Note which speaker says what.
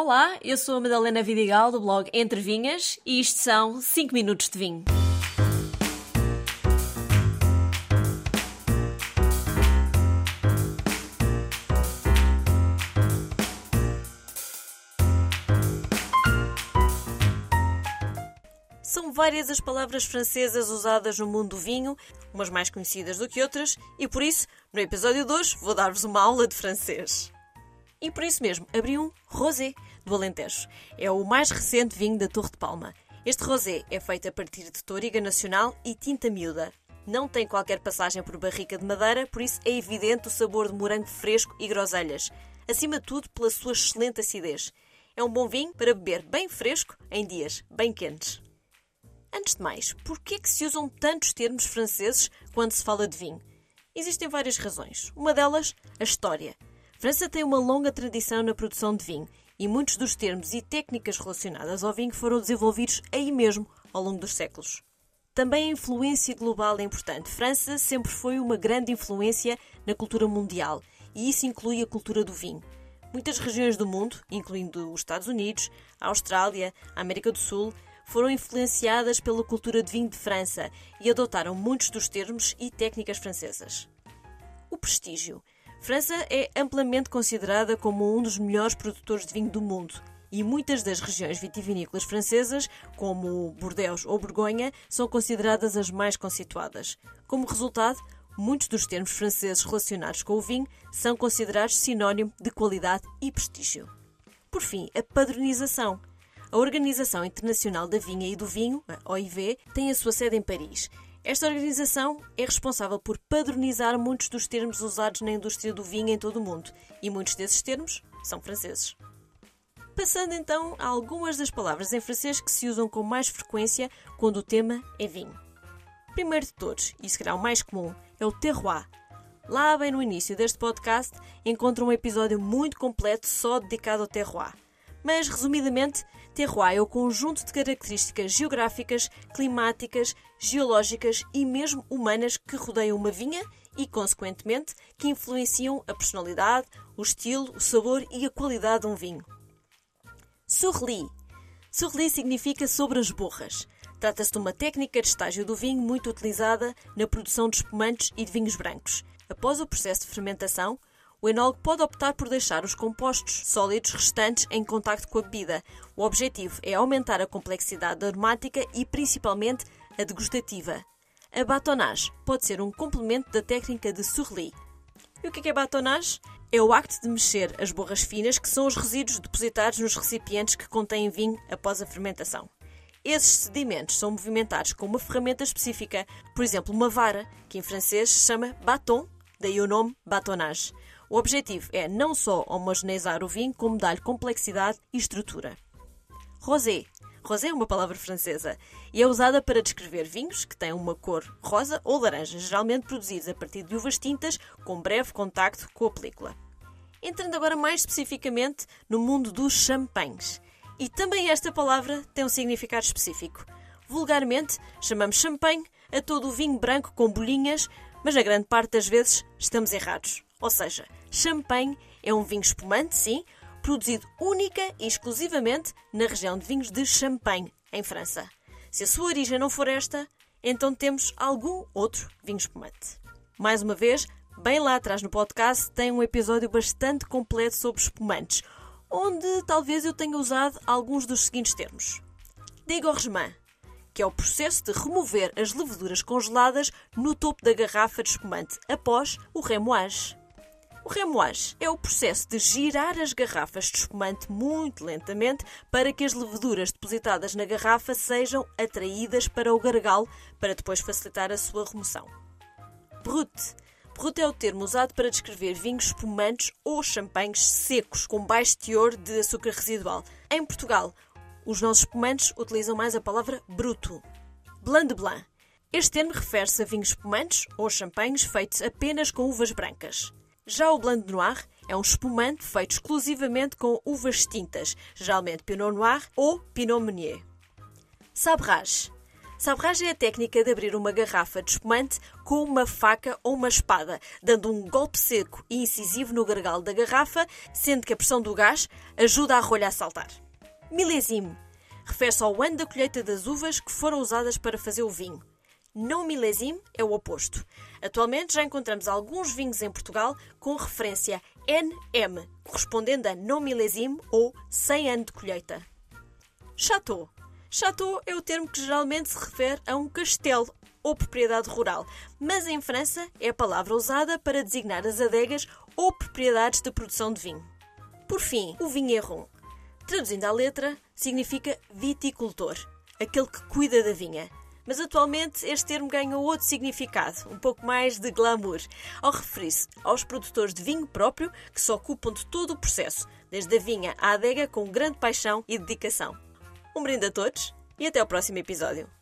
Speaker 1: Olá, eu sou a Madalena Vidigal do blog Entre Vinhas e isto são 5 minutos de vinho. São várias as palavras francesas usadas no mundo do vinho, umas mais conhecidas do que outras, e por isso, no episódio de hoje, vou dar-vos uma aula de francês. E por isso mesmo, abri um rosé do Alentejo. É o mais recente vinho da Torre de Palma. Este rosé é feito a partir de toriga nacional e tinta miúda. Não tem qualquer passagem por barrica de madeira, por isso é evidente o sabor de morango fresco e groselhas. Acima de tudo, pela sua excelente acidez. É um bom vinho para beber bem fresco em dias bem quentes. Antes de mais, por que é que se usam tantos termos franceses quando se fala de vinho? Existem várias razões. Uma delas, a história. França tem uma longa tradição na produção de vinho e muitos dos termos e técnicas relacionadas ao vinho foram desenvolvidos aí mesmo ao longo dos séculos. Também a influência global é importante. França sempre foi uma grande influência na cultura mundial e isso inclui a cultura do vinho. Muitas regiões do mundo, incluindo os Estados Unidos, a Austrália, a América do Sul, foram influenciadas pela cultura de vinho de França e adotaram muitos dos termos e técnicas francesas. O prestígio. França é amplamente considerada como um dos melhores produtores de vinho do mundo e muitas das regiões vitivinícolas francesas, como Bordeaux ou Borgonha, são consideradas as mais conceituadas. Como resultado, muitos dos termos franceses relacionados com o vinho são considerados sinónimo de qualidade e prestígio. Por fim, a padronização. A Organização Internacional da Vinha e do Vinho, a OIV, tem a sua sede em Paris. Esta organização é responsável por padronizar muitos dos termos usados na indústria do vinho em todo o mundo, e muitos desses termos são franceses. Passando então a algumas das palavras em francês que se usam com mais frequência quando o tema é vinho. Primeiro de todos, e será o mais comum, é o terroir. Lá bem no início deste podcast encontram um episódio muito completo só dedicado ao terroir. Mas, resumidamente, terroir é o conjunto de características geográficas, climáticas, geológicas e mesmo humanas que rodeiam uma vinha e, consequentemente, que influenciam a personalidade, o estilo, o sabor e a qualidade de um vinho. Surli. Surli significa sobre as borras. Trata-se de uma técnica de estágio do vinho muito utilizada na produção de espumantes e de vinhos brancos. Após o processo de fermentação, o enólogo pode optar por deixar os compostos sólidos restantes em contacto com a bebida. O objetivo é aumentar a complexidade aromática e principalmente a degustativa. A batonage pode ser um complemento da técnica de Surly. E o que é batonage? É o acto de mexer as borras finas, que são os resíduos depositados nos recipientes que contêm vinho após a fermentação. Esses sedimentos são movimentados com uma ferramenta específica, por exemplo, uma vara, que em francês se chama baton, daí o nome batonage. O objetivo é não só homogeneizar o vinho, como dar-lhe complexidade e estrutura. Rosé. Rosé é uma palavra francesa e é usada para descrever vinhos que têm uma cor rosa ou laranja, geralmente produzidos a partir de uvas tintas com breve contacto com a película. Entrando agora mais especificamente no mundo dos champanhes. E também esta palavra tem um significado específico. Vulgarmente, chamamos champanhe a todo o vinho branco com bolinhas, mas na grande parte das vezes estamos errados. Ou seja, champanhe é um vinho espumante, sim, produzido única e exclusivamente na região de vinhos de Champagne, em França. Se a sua origem não for esta, então temos algum outro vinho espumante. Mais uma vez, bem lá atrás no podcast tem um episódio bastante completo sobre espumantes, onde talvez eu tenha usado alguns dos seguintes termos. Dégorgement, que é o processo de remover as leveduras congeladas no topo da garrafa de espumante após o remoage. O remoage é o processo de girar as garrafas de espumante muito lentamente para que as leveduras depositadas na garrafa sejam atraídas para o gargalo para depois facilitar a sua remoção. Brut. Brut é o termo usado para descrever vinhos espumantes ou champanhes secos com baixo teor de açúcar residual. Em Portugal, os nossos espumantes utilizam mais a palavra bruto. Blanc de Blanc. Este termo refere-se a vinhos espumantes ou champanhes feitos apenas com uvas brancas. Já o Blanc de Noir é um espumante feito exclusivamente com uvas tintas, geralmente Pinot Noir ou Pinot Meunier. Sabrage. Sabrage é a técnica de abrir uma garrafa de espumante com uma faca ou uma espada, dando um golpe seco e incisivo no gargalo da garrafa, sendo que a pressão do gás ajuda a rolha a saltar. Milésime refere-se ao ano da colheita das uvas que foram usadas para fazer o vinho. Não milésime é o oposto. Atualmente já encontramos alguns vinhos em Portugal com referência NM, correspondendo a não milésime ou 100 anos de colheita. Chateau. Chateau é o termo que geralmente se refere a um castelo ou propriedade rural, mas em França é a palavra usada para designar as adegas ou propriedades de produção de vinho. Por fim, o vigneron. Traduzindo à letra, significa viticultor, aquele que cuida da vinha. Mas atualmente este termo ganha outro significado, um pouco mais de glamour, ao referir-se aos produtores de vinho próprio que se ocupam de todo o processo, desde a vinha à adega com grande paixão e dedicação. Um brinde a todos e até ao próximo episódio.